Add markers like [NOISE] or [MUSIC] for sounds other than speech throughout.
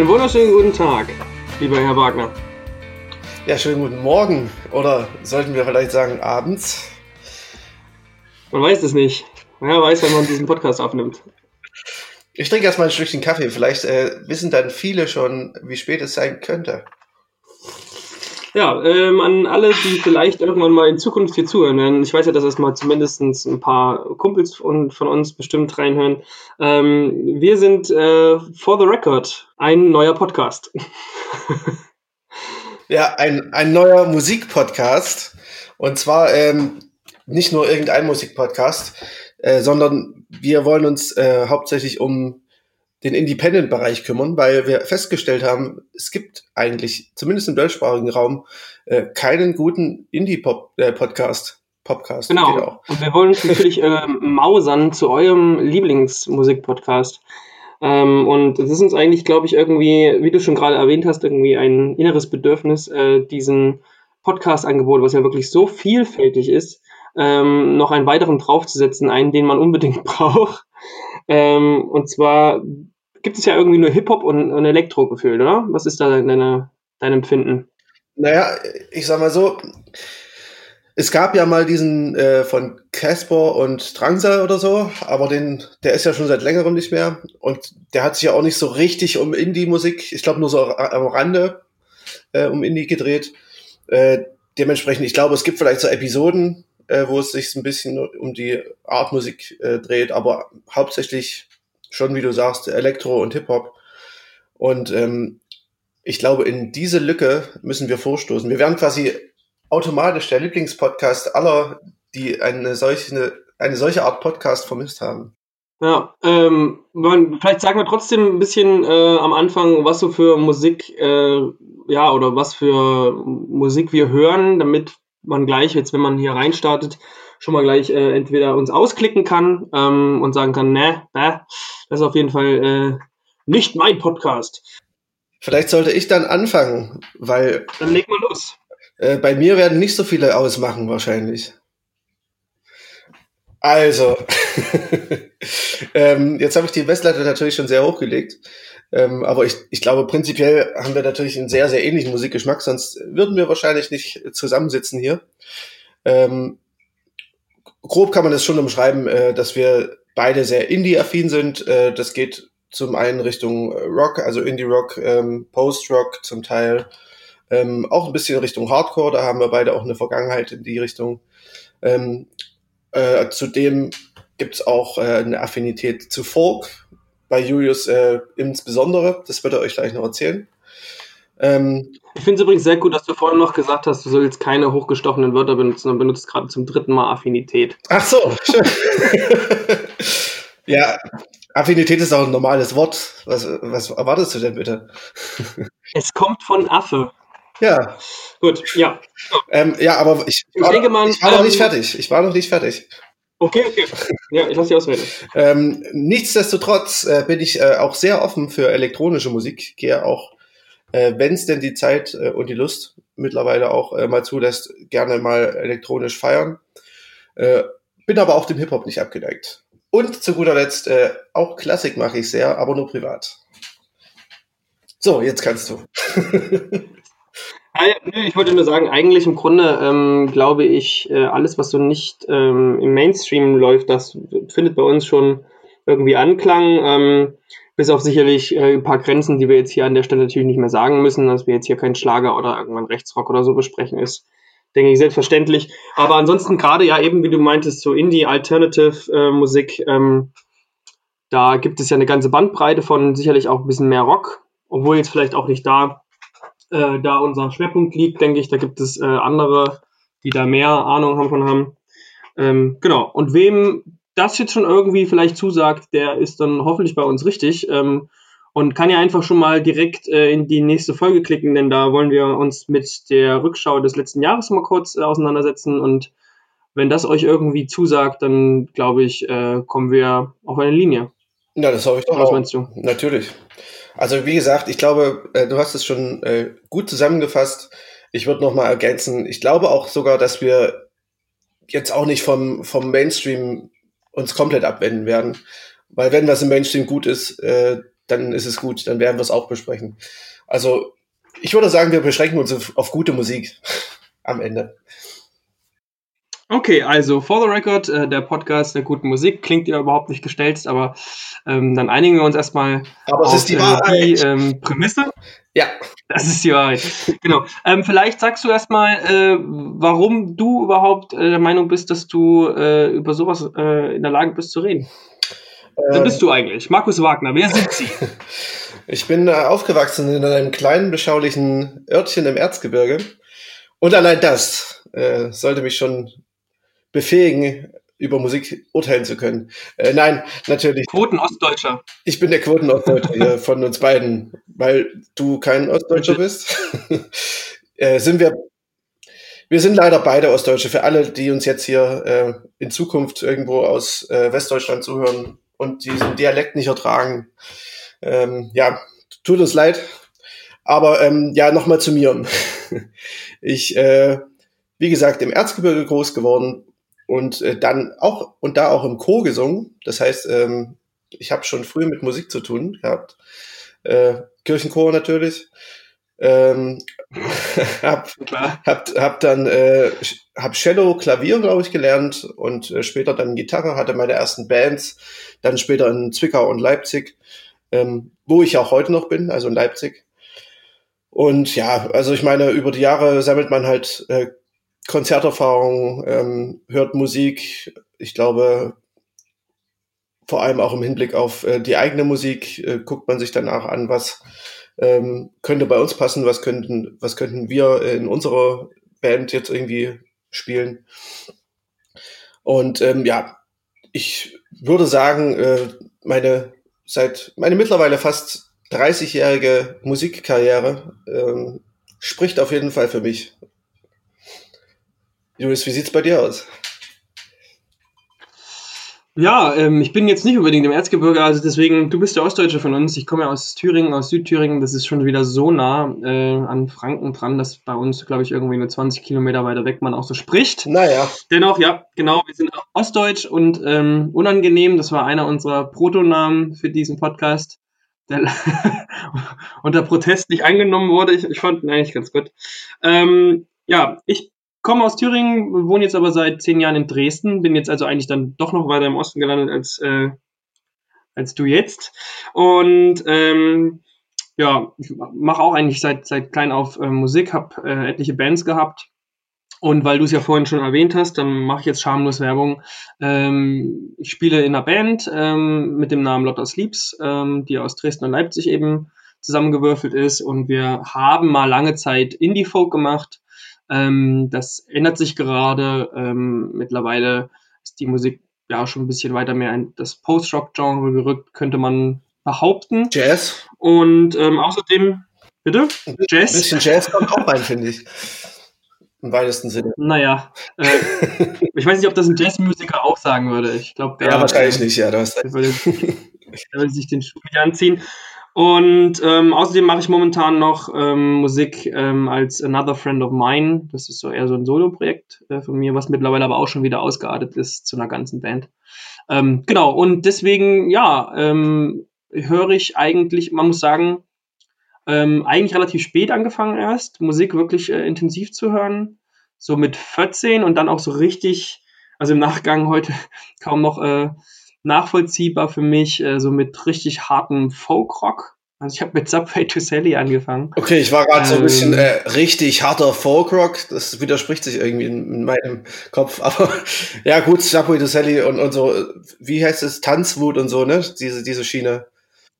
Einen wunderschönen guten Tag, lieber Herr Wagner. Ja, schönen guten Morgen. Oder sollten wir vielleicht sagen abends? Man weiß es nicht. Wer weiß, wenn man diesen Podcast aufnimmt. Ich trinke erstmal ein Stückchen Kaffee. Vielleicht äh, wissen dann viele schon, wie spät es sein könnte. Ja, ähm, an alle, die vielleicht irgendwann mal in Zukunft hier zuhören werden. Ich weiß ja, dass es mal zumindest ein paar Kumpels von, von uns bestimmt reinhören. Ähm, wir sind äh, For the Record ein neuer Podcast. [LAUGHS] ja, ein, ein neuer Musikpodcast. Und zwar ähm, nicht nur irgendein Musikpodcast, äh, sondern wir wollen uns äh, hauptsächlich um den Independent-Bereich kümmern, weil wir festgestellt haben, es gibt eigentlich, zumindest im deutschsprachigen Raum, äh, keinen guten Indie-Podcast. Podcast. Genau. genau. Und wir wollen uns natürlich äh, mausern zu eurem Lieblingsmusik-Podcast. Ähm, und es ist uns eigentlich, glaube ich, irgendwie, wie du schon gerade erwähnt hast, irgendwie ein inneres Bedürfnis, äh, diesen Podcast-Angebot, was ja wirklich so vielfältig ist, ähm, noch einen weiteren draufzusetzen, einen, den man unbedingt [LAUGHS] braucht. Ähm, und zwar gibt es ja irgendwie nur Hip-Hop und, und Elektro gefühlt, oder? Was ist da deine, dein Empfinden? Naja, ich sag mal so, es gab ja mal diesen äh, von Casper und Drangsal oder so, aber den, der ist ja schon seit längerem nicht mehr und der hat sich ja auch nicht so richtig um Indie-Musik, ich glaube nur so am Rande äh, um Indie gedreht. Äh, dementsprechend, ich glaube, es gibt vielleicht so Episoden, äh, wo es sich ein bisschen um die Art Musik äh, dreht, aber hauptsächlich schon, wie du sagst, Elektro und Hip-Hop. Und ähm, ich glaube, in diese Lücke müssen wir vorstoßen. Wir werden quasi automatisch der Lieblingspodcast aller, die eine solche, eine solche Art Podcast vermisst haben. Ja, ähm, vielleicht sagen wir trotzdem ein bisschen äh, am Anfang, was so für Musik, äh, ja, oder was für Musik wir hören, damit man gleich, jetzt wenn man hier reinstartet, schon mal gleich äh, entweder uns ausklicken kann ähm, und sagen kann, ne, ne, das ist auf jeden Fall äh, nicht mein Podcast. Vielleicht sollte ich dann anfangen, weil. Dann leg mal los. Äh, bei mir werden nicht so viele ausmachen wahrscheinlich. Also, [LAUGHS] ähm, jetzt habe ich die Messlatte natürlich schon sehr hochgelegt. Ähm, aber ich, ich glaube, prinzipiell haben wir natürlich einen sehr, sehr ähnlichen Musikgeschmack, sonst würden wir wahrscheinlich nicht zusammensitzen hier. Ähm, grob kann man das schon umschreiben, äh, dass wir beide sehr Indie-affin sind. Äh, das geht zum einen Richtung Rock, also Indie-Rock, ähm, Post-Rock zum Teil, ähm, auch ein bisschen Richtung Hardcore, da haben wir beide auch eine Vergangenheit in die Richtung. Ähm, äh, zudem gibt's auch äh, eine Affinität zu Folk, bei Julius äh, insbesondere. Das wird er euch gleich noch erzählen. Ähm, ich finde es übrigens sehr gut, dass du vorhin noch gesagt hast, du sollst keine hochgestochenen Wörter benutzen und benutzt gerade zum dritten Mal Affinität. Ach so, schön. [LAUGHS] ja, Affinität ist auch ein normales Wort. Was, was erwartest du denn bitte? es kommt von Affe. Ja. Gut, ja. Ähm, ja, aber ich, ich, war, man, ich war noch nicht ähm, fertig. Ich war noch nicht fertig. Okay, okay. Ja, ich lasse dich ausreden. ähm, nichtsdestotrotz äh, bin ich äh, auch sehr offen für elektronische Musik. Gehe auch, äh, wenn es denn die Zeit äh, und die Lust mittlerweile auch äh, mal zulässt, gerne mal elektronisch feiern. Äh, bin aber auch dem Hip-Hop nicht abgeneigt. Und zu guter Letzt, äh, auch Klassik mache ich sehr, aber nur privat. So, jetzt kannst du. [LAUGHS] Ich wollte nur sagen, eigentlich im Grunde ähm, glaube ich, äh, alles, was so nicht ähm, im Mainstream läuft, das findet bei uns schon irgendwie Anklang. Ähm, bis auf sicherlich äh, ein paar Grenzen, die wir jetzt hier an der Stelle natürlich nicht mehr sagen müssen, dass wir jetzt hier keinen Schlager oder irgendwann Rechtsrock oder so besprechen, ist, denke ich, selbstverständlich. Aber ansonsten gerade ja eben, wie du meintest, so Indie-Alternative-Musik, äh, ähm, da gibt es ja eine ganze Bandbreite von sicherlich auch ein bisschen mehr Rock, obwohl jetzt vielleicht auch nicht da äh, da unser Schwerpunkt liegt, denke ich, da gibt es äh, andere, die da mehr Ahnung haben von haben. Ähm, genau. Und wem das jetzt schon irgendwie vielleicht zusagt, der ist dann hoffentlich bei uns richtig. Ähm, und kann ja einfach schon mal direkt äh, in die nächste Folge klicken, denn da wollen wir uns mit der Rückschau des letzten Jahres mal kurz äh, auseinandersetzen. Und wenn das euch irgendwie zusagt, dann glaube ich, äh, kommen wir auf eine Linie. Ja, das hoffe ich doch. Was auch. meinst du? Natürlich. Also wie gesagt, ich glaube, äh, du hast es schon äh, gut zusammengefasst. Ich würde noch mal ergänzen, ich glaube auch sogar, dass wir jetzt auch nicht vom, vom Mainstream uns komplett abwenden werden. Weil wenn was im Mainstream gut ist, äh, dann ist es gut, dann werden wir es auch besprechen. Also ich würde sagen, wir beschränken uns auf, auf gute Musik [LAUGHS] am Ende. Okay, also for the record, äh, der Podcast der guten Musik klingt ja überhaupt nicht gestellt, aber ähm, dann einigen wir uns erstmal aber auf die, äh, die ähm, Prämisse. Ja. Das ist die Wahrheit. genau. Ähm, vielleicht sagst du erstmal, äh, warum du überhaupt äh, der Meinung bist, dass du äh, über sowas äh, in der Lage bist zu reden. Wer ähm. bist du eigentlich? Markus Wagner, wer sind Sie? [LAUGHS] ich bin äh, aufgewachsen in einem kleinen, beschaulichen Örtchen im Erzgebirge. Und allein das äh, sollte mich schon befähigen, über Musik urteilen zu können. Äh, nein, natürlich. Quoten-Ostdeutscher. Ich bin der Quoten-Ostdeutsche hier von uns beiden, weil du kein Ostdeutscher bist. [LAUGHS] äh, sind wir, wir sind leider beide Ostdeutsche. Für alle, die uns jetzt hier äh, in Zukunft irgendwo aus äh, Westdeutschland zuhören und diesen Dialekt nicht ertragen. Ähm, ja, tut uns leid. Aber ähm, ja, nochmal zu mir. [LAUGHS] ich, äh, wie gesagt, im Erzgebirge groß geworden, und äh, dann auch und da auch im Chor gesungen. Das heißt, ähm, ich habe schon früh mit Musik zu tun gehabt. Äh, Kirchenchor natürlich. Ähm, [LAUGHS] hab, hab, hab dann äh, hab Cello, Klavier, glaube ich, gelernt und äh, später dann Gitarre, hatte meine ersten Bands, dann später in Zwickau und Leipzig, ähm, wo ich auch heute noch bin, also in Leipzig. Und ja, also ich meine, über die Jahre sammelt man halt äh, Konzerterfahrung, ähm, hört Musik. Ich glaube, vor allem auch im Hinblick auf äh, die eigene Musik äh, guckt man sich danach an, was ähm, könnte bei uns passen, was könnten, was könnten wir in unserer Band jetzt irgendwie spielen. Und ähm, ja, ich würde sagen, äh, meine seit meine mittlerweile fast 30-jährige Musikkarriere ähm, spricht auf jeden Fall für mich. Julius, wie sieht's bei dir aus? Ja, ähm, ich bin jetzt nicht unbedingt im Erzgebirge, also deswegen, du bist der Ostdeutsche von uns. Ich komme ja aus Thüringen, aus Südthüringen. Das ist schon wieder so nah äh, an Franken dran, dass bei uns, glaube ich, irgendwie nur 20 Kilometer weiter weg man auch so spricht. Naja. Dennoch, ja, genau, wir sind Ostdeutsch und ähm, unangenehm. Das war einer unserer Protonamen für diesen Podcast, der [LAUGHS] unter Protest nicht angenommen wurde. Ich, ich fand ihn eigentlich ganz gut. Ähm, ja, ich komme aus Thüringen, wohne jetzt aber seit zehn Jahren in Dresden, bin jetzt also eigentlich dann doch noch weiter im Osten gelandet als, äh, als du jetzt. Und ähm, ja, ich mache auch eigentlich seit, seit klein auf äh, Musik, habe äh, etliche Bands gehabt. Und weil du es ja vorhin schon erwähnt hast, dann mache ich jetzt schamlos Werbung. Ähm, ich spiele in einer Band ähm, mit dem Namen Lotta Sleeps, ähm, die aus Dresden und Leipzig eben zusammengewürfelt ist. Und wir haben mal lange Zeit Indie-Folk gemacht ähm, das ändert sich gerade. Ähm, mittlerweile ist die Musik ja schon ein bisschen weiter mehr in das Post-Rock-Genre gerückt, könnte man behaupten. Jazz. Und ähm, außerdem, bitte? Jazz. Ein bisschen Jazz kommt auch rein, finde ich. Im weitesten Sinne. Naja, äh, ich weiß nicht, ob das ein Jazzmusiker auch sagen würde. Ich glaube, Ja, wahrscheinlich nicht, ja, du hast würde, würde sich den Schuh anziehen. Und ähm, außerdem mache ich momentan noch ähm, Musik ähm, als Another Friend of Mine. Das ist so eher so ein Solo-Projekt äh, von mir, was mittlerweile aber auch schon wieder ausgeartet ist zu einer ganzen Band. Ähm, genau, und deswegen, ja, ähm, höre ich eigentlich, man muss sagen, ähm, eigentlich relativ spät angefangen erst, Musik wirklich äh, intensiv zu hören. So mit 14 und dann auch so richtig, also im Nachgang heute [LAUGHS] kaum noch äh, nachvollziehbar für mich, äh, so mit richtig hartem Folkrock. Also ich habe mit Subway to Sally angefangen. Okay, ich war gerade ähm, so ein bisschen ähm. äh, richtig harter Folkrock. Das widerspricht sich irgendwie in, in, meinem Kopf. [LAUGHS] Aber ja gut, Subway to Sally und, und so, wie heißt es, Tanzwut und so, ne? Diese, diese Schiene.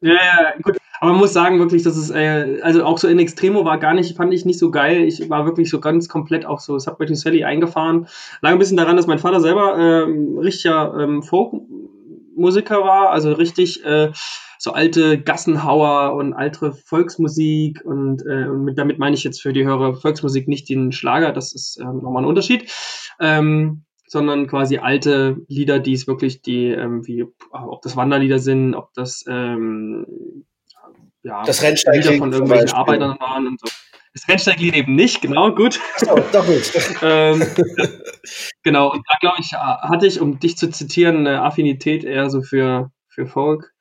Ja, ja, gut. Aber man muss sagen, wirklich, dass es, äh, also auch so in Extremo war gar nicht, fand ich nicht so geil. Ich war wirklich so ganz komplett auf so Subway to Sally eingefahren. Lag ein bisschen daran, dass mein Vater selber ähm, richtiger ähm, Folk Musiker war, also richtig äh, so alte Gassenhauer und alte Volksmusik und, äh, und mit, damit meine ich jetzt für die Hörer Volksmusik nicht den Schlager, das ist äh, nochmal ein Unterschied, ähm, sondern quasi alte Lieder, die es wirklich, die, ähm, wie, ob das Wanderlieder sind, ob das, ähm, ja, das Lieder von irgendwelchen Arbeitern waren und so. Das Rennsteiglied eben nicht, genau, gut. Oh, gut. [LAUGHS] ähm, genau, und da glaube ich, hatte ich, um dich zu zitieren, eine Affinität eher so für, für Folk.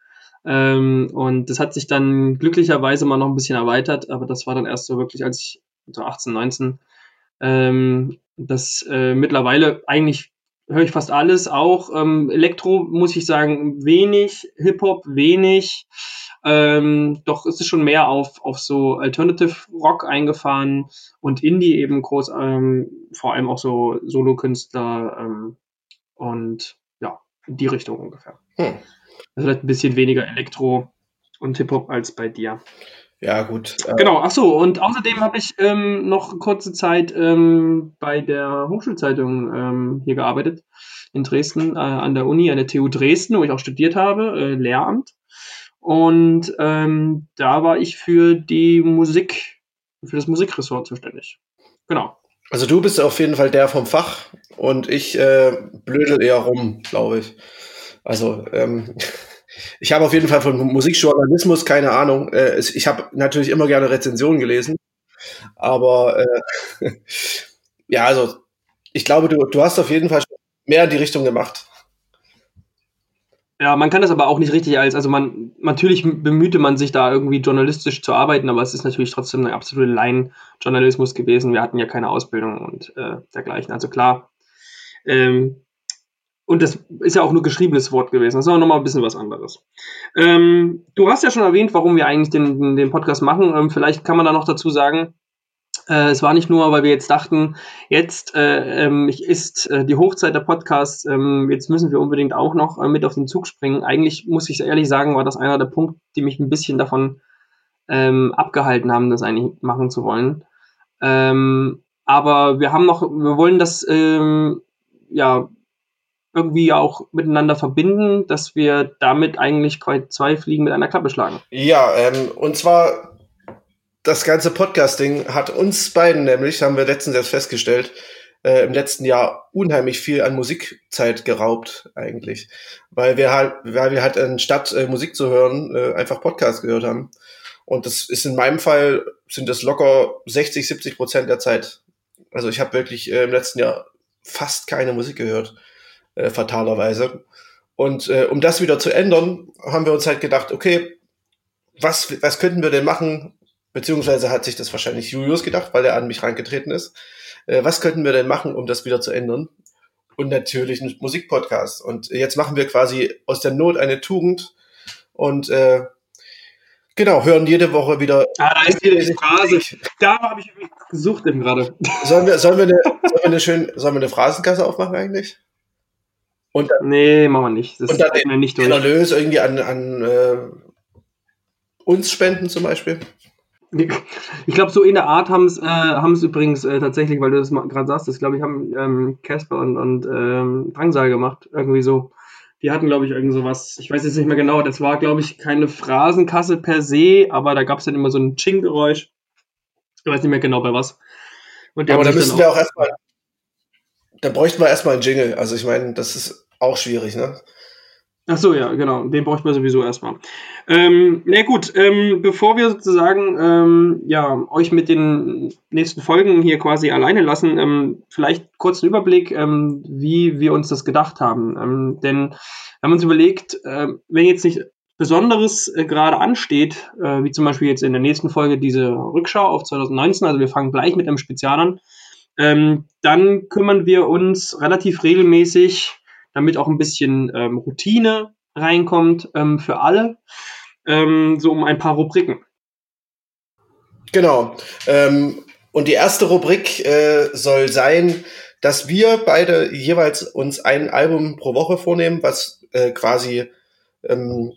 Ähm, und das hat sich dann glücklicherweise mal noch ein bisschen erweitert, aber das war dann erst so wirklich, als ich so 18, 19, ähm, das äh, mittlerweile eigentlich höre ich fast alles, auch ähm, Elektro muss ich sagen, wenig, Hip-Hop wenig, ähm, doch ist es schon mehr auf, auf so Alternative Rock eingefahren und Indie eben groß, ähm, vor allem auch so Solokünstler ähm, und ja, in die Richtung ungefähr. Hm. Also vielleicht ein bisschen weniger Elektro und Hip-Hop als bei dir. Ja, gut. Äh, genau, ach so, und außerdem habe ich ähm, noch kurze Zeit ähm, bei der Hochschulzeitung ähm, hier gearbeitet, in Dresden, äh, an der Uni, an der TU Dresden, wo ich auch studiert habe, äh, Lehramt. Und ähm, da war ich für die Musik, für das Musikressort zuständig. Genau. Also du bist auf jeden Fall der vom Fach und ich äh, blödel eher rum, glaube ich. Also ähm, [LAUGHS] ich habe auf jeden Fall von Musikjournalismus keine Ahnung. Äh, ich habe natürlich immer gerne Rezensionen gelesen, aber äh, [LAUGHS] ja, also ich glaube, du, du hast auf jeden Fall mehr in die Richtung gemacht. Ja, man kann das aber auch nicht richtig als, also man, natürlich bemühte man sich da irgendwie journalistisch zu arbeiten, aber es ist natürlich trotzdem eine absolute Laienjournalismus gewesen. Wir hatten ja keine Ausbildung und äh, dergleichen. Also klar. Ähm, und das ist ja auch nur geschriebenes Wort gewesen. Das ist aber nochmal ein bisschen was anderes. Ähm, du hast ja schon erwähnt, warum wir eigentlich den, den Podcast machen. Ähm, vielleicht kann man da noch dazu sagen, äh, es war nicht nur, weil wir jetzt dachten, jetzt äh, ähm, ist äh, die Hochzeit der Podcasts, ähm, jetzt müssen wir unbedingt auch noch äh, mit auf den Zug springen. Eigentlich muss ich ehrlich sagen, war das einer der Punkte, die mich ein bisschen davon ähm, abgehalten haben, das eigentlich machen zu wollen. Ähm, aber wir haben noch, wir wollen das ähm, ja irgendwie auch miteinander verbinden, dass wir damit eigentlich zwei Fliegen mit einer Klappe schlagen. Ja, ähm, und zwar das ganze Podcasting hat uns beiden nämlich, haben wir letztens erst festgestellt, äh, im letzten Jahr unheimlich viel an Musikzeit geraubt eigentlich, weil wir halt, weil wir halt anstatt äh, Musik zu hören äh, einfach Podcast gehört haben. Und das ist in meinem Fall sind das locker 60, 70 Prozent der Zeit. Also ich habe wirklich äh, im letzten Jahr fast keine Musik gehört, äh, fatalerweise. Und äh, um das wieder zu ändern, haben wir uns halt gedacht, okay, was, was könnten wir denn machen, Beziehungsweise hat sich das wahrscheinlich Julius gedacht, weil er an mich reingetreten ist. Äh, was könnten wir denn machen, um das wieder zu ändern? Und natürlich ein Musikpodcast. Und jetzt machen wir quasi aus der Not eine Tugend und äh, genau, hören jede Woche wieder. Ah, da ist wieder die Phrase. Da habe ich gesucht eben gerade. Sollen wir, sollen, wir eine, sollen, wir eine schön, sollen wir eine Phrasenkasse aufmachen eigentlich? Und dann, nee, machen wir nicht. Das und dann den, nicht durch. den Erlös irgendwie an, an äh, uns spenden zum Beispiel. Ich glaube, so in der Art haben es äh, übrigens äh, tatsächlich, weil du das gerade sagst, das glaube ich, haben Casper ähm, und, und ähm, Drangsal gemacht. Irgendwie so. Die hatten, glaube ich, irgend sowas. Ich weiß jetzt nicht mehr genau. Das war, glaube ich, keine Phrasenkasse per se, aber da gab es dann immer so ein Ching-Geräusch. Ich weiß nicht mehr genau bei was. aber da müssen wir auch erstmal. Da bräuchten wir erstmal einen Jingle. Also, ich meine, das ist auch schwierig, ne? Ach so, ja, genau. Den braucht man sowieso erstmal. Ähm, na gut, ähm, bevor wir sozusagen ähm, ja, euch mit den nächsten Folgen hier quasi alleine lassen, ähm, vielleicht kurz einen Überblick, ähm, wie wir uns das gedacht haben. Ähm, denn wir haben uns überlegt, äh, wenn jetzt nicht Besonderes äh, gerade ansteht, äh, wie zum Beispiel jetzt in der nächsten Folge diese Rückschau auf 2019, also wir fangen gleich mit einem Spezial an, ähm, dann kümmern wir uns relativ regelmäßig damit auch ein bisschen ähm, Routine reinkommt ähm, für alle, ähm, so um ein paar Rubriken. Genau. Ähm, und die erste Rubrik äh, soll sein, dass wir beide jeweils uns ein Album pro Woche vornehmen, was äh, quasi ähm,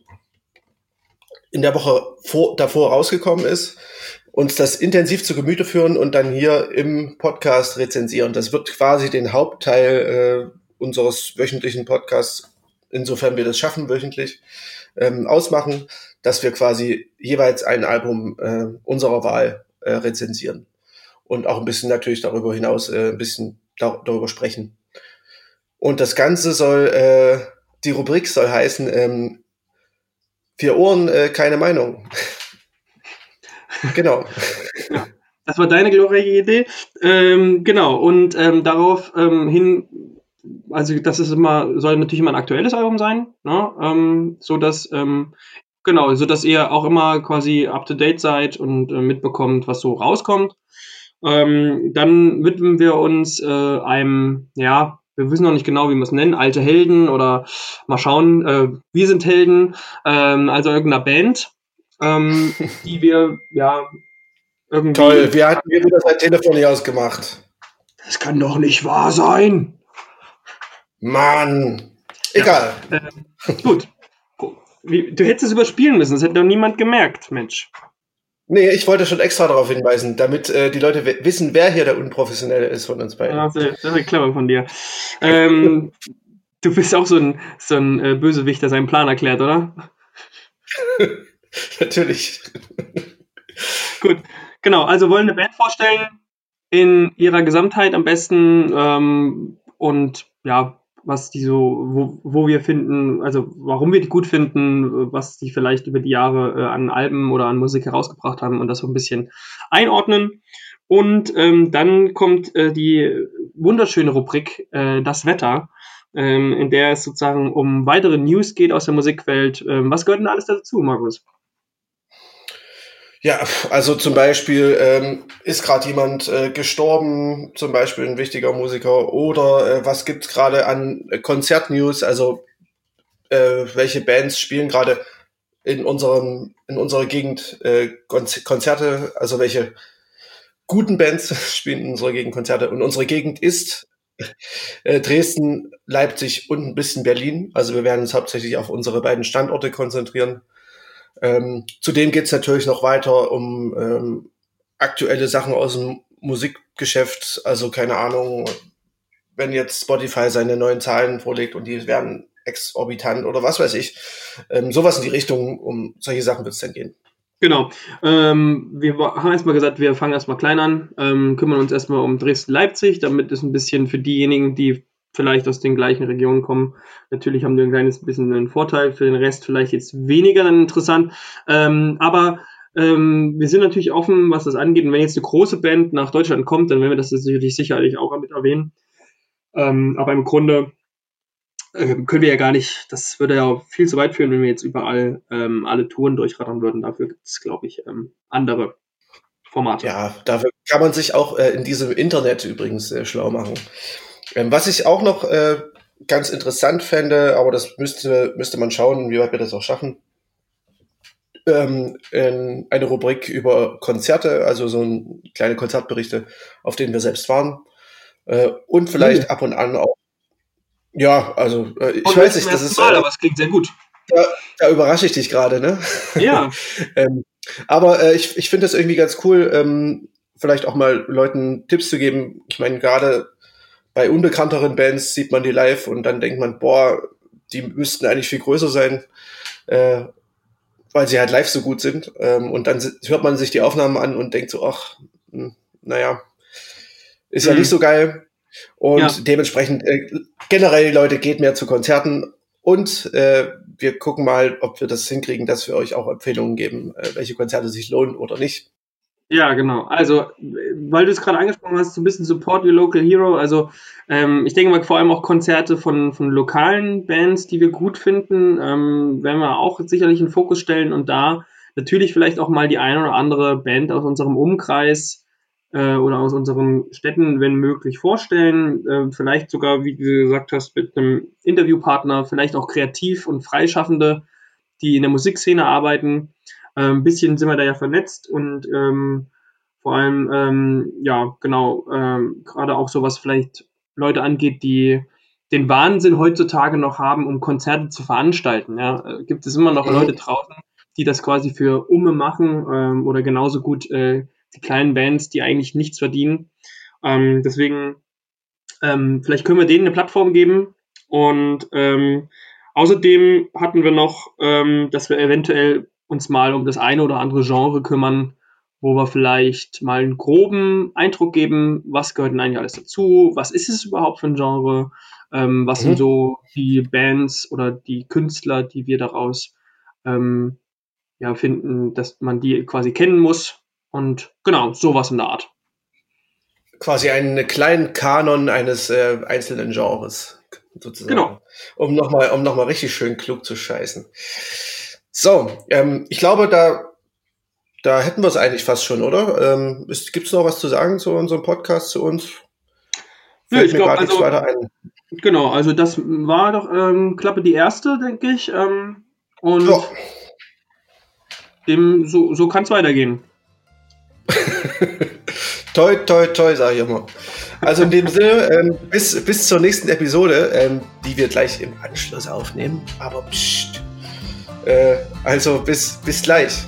in der Woche vor, davor rausgekommen ist, uns das intensiv zu Gemüte führen und dann hier im Podcast rezensieren. Das wird quasi den Hauptteil äh, unseres wöchentlichen Podcasts, insofern wir das schaffen wöchentlich, ähm, ausmachen, dass wir quasi jeweils ein Album äh, unserer Wahl äh, rezensieren und auch ein bisschen natürlich darüber hinaus äh, ein bisschen da darüber sprechen. Und das Ganze soll, äh, die Rubrik soll heißen, ähm, vier Ohren, äh, keine Meinung. [LAUGHS] genau. Ja, das war deine glorreiche Idee. Ähm, genau, und ähm, darauf ähm, hin also das ist immer, soll natürlich immer ein aktuelles Album sein, ne? ähm, so dass ähm, Genau, so dass ihr auch immer quasi up to date seid und äh, mitbekommt, was so rauskommt. Ähm, dann widmen wir uns äh, einem, ja, wir wissen noch nicht genau, wie wir es nennen, alte Helden oder mal schauen, äh, wir sind Helden, ähm, also irgendeiner Band, ähm, [LAUGHS] die wir, ja, irgendwie. Toll, wir hatten mir wieder sein Telefon nicht ausgemacht. Das kann doch nicht wahr sein. Mann. Egal. Ja, äh, gut. Du hättest es überspielen müssen, das hätte doch niemand gemerkt, Mensch. Nee, ich wollte schon extra darauf hinweisen, damit äh, die Leute wissen, wer hier der Unprofessionelle ist von uns beiden. Ja, das ist clever von dir. ähm, du bist auch so ein, so ein äh, Bösewicht, der seinen Plan erklärt, oder? [LAUGHS] Natürlich. Gut, genau. Also wollen eine Band vorstellen in ihrer Gesamtheit am besten ähm, und ja, was die so, wo, wo wir finden, also warum wir die gut finden, was die vielleicht über die Jahre äh, an Alben oder an Musik herausgebracht haben und das so ein bisschen einordnen. Und ähm, dann kommt äh, die wunderschöne Rubrik äh, Das Wetter, ähm, in der es sozusagen um weitere News geht aus der Musikwelt. Ähm, was gehört denn alles dazu, Markus? Ja, also zum Beispiel ähm, ist gerade jemand äh, gestorben, zum Beispiel ein wichtiger Musiker, oder äh, was gibt's gerade an Konzertnews, also äh, welche Bands spielen gerade in unserem in unserer Gegend äh, Konzerte, also welche guten Bands [LAUGHS] spielen in unserer Gegend Konzerte und unsere Gegend ist [LAUGHS] äh, Dresden, Leipzig und ein bisschen Berlin. Also wir werden uns hauptsächlich auf unsere beiden Standorte konzentrieren. Ähm, zudem geht es natürlich noch weiter um ähm, aktuelle Sachen aus dem Musikgeschäft. Also keine Ahnung, wenn jetzt Spotify seine neuen Zahlen vorlegt und die werden exorbitant oder was weiß ich. Ähm, sowas in die Richtung, um solche Sachen wird es dann gehen. Genau. Ähm, wir haben erstmal gesagt, wir fangen erstmal klein an, ähm, kümmern uns erstmal um Dresden-Leipzig, damit es ein bisschen für diejenigen, die vielleicht aus den gleichen Regionen kommen. Natürlich haben wir ein kleines bisschen einen Vorteil, für den Rest vielleicht jetzt weniger interessant. Ähm, aber ähm, wir sind natürlich offen, was das angeht. Und wenn jetzt eine große Band nach Deutschland kommt, dann werden wir das sicherlich sicherlich auch mit erwähnen. Ähm, aber im Grunde äh, können wir ja gar nicht, das würde ja viel zu weit führen, wenn wir jetzt überall ähm, alle Touren durchrattern würden. Dafür gibt es, glaube ich, ähm, andere Formate. Ja, dafür kann man sich auch äh, in diesem Internet übrigens äh, schlau machen. Ähm, was ich auch noch äh, ganz interessant fände, aber das müsste, müsste man schauen, wie weit wir das auch schaffen. Ähm, eine Rubrik über Konzerte, also so ein, kleine Konzertberichte, auf denen wir selbst waren. Äh, und vielleicht mhm. ab und an auch. Ja, also äh, ich und weiß nicht, das ist. Mal, äh, aber es klingt sehr gut. Da, da überrasche ich dich gerade, ne? Ja. [LAUGHS] ähm, aber äh, ich, ich finde das irgendwie ganz cool, ähm, vielleicht auch mal Leuten Tipps zu geben. Ich meine, gerade bei unbekannteren Bands sieht man die live und dann denkt man, boah, die müssten eigentlich viel größer sein, äh, weil sie halt live so gut sind. Ähm, und dann hört man sich die Aufnahmen an und denkt so, ach, hm, naja, ist mhm. ja nicht so geil. Und ja. dementsprechend äh, generell, Leute, geht mehr zu Konzerten und äh, wir gucken mal, ob wir das hinkriegen, dass wir euch auch Empfehlungen geben, äh, welche Konzerte sich lohnen oder nicht. Ja, genau. Also, weil du es gerade angesprochen hast, so ein bisschen Support Your Local Hero. Also, ähm, ich denke mal vor allem auch Konzerte von, von lokalen Bands, die wir gut finden, ähm, werden wir auch sicherlich in Fokus stellen und da natürlich vielleicht auch mal die eine oder andere Band aus unserem Umkreis äh, oder aus unseren Städten, wenn möglich, vorstellen. Äh, vielleicht sogar, wie du gesagt hast, mit einem Interviewpartner, vielleicht auch kreativ und Freischaffende, die in der Musikszene arbeiten. Ein bisschen sind wir da ja vernetzt und ähm, vor allem, ähm, ja, genau, ähm, gerade auch so was vielleicht Leute angeht, die den Wahnsinn heutzutage noch haben, um Konzerte zu veranstalten. Ja, äh, gibt es immer noch mhm. Leute draußen, die das quasi für Umme machen ähm, oder genauso gut äh, die kleinen Bands, die eigentlich nichts verdienen. Ähm, deswegen, ähm, vielleicht können wir denen eine Plattform geben und ähm, außerdem hatten wir noch, ähm, dass wir eventuell uns mal um das eine oder andere Genre kümmern, wo wir vielleicht mal einen groben Eindruck geben, was gehört denn eigentlich alles dazu, was ist es überhaupt für ein Genre, ähm, was mhm. sind so die Bands oder die Künstler, die wir daraus ähm, ja, finden, dass man die quasi kennen muss. Und genau, sowas in der Art. Quasi einen kleinen Kanon eines äh, einzelnen Genres, sozusagen. Genau. Um nochmal um noch richtig schön klug zu scheißen. So, ähm, ich glaube, da, da hätten wir es eigentlich fast schon, oder? Ähm, Gibt es noch was zu sagen zu unserem Podcast, zu uns? Nö, ich glaube, also, genau, also das war doch ähm, Klappe die erste, denke ich. Ähm, und ja. dem, so, so kann es weitergehen. [LAUGHS] toi, toi, toi, sage ich immer. Also in dem Sinne, ähm, bis, bis zur nächsten Episode, ähm, die wir gleich im Anschluss aufnehmen. Aber pst, äh, also bis, bis gleich.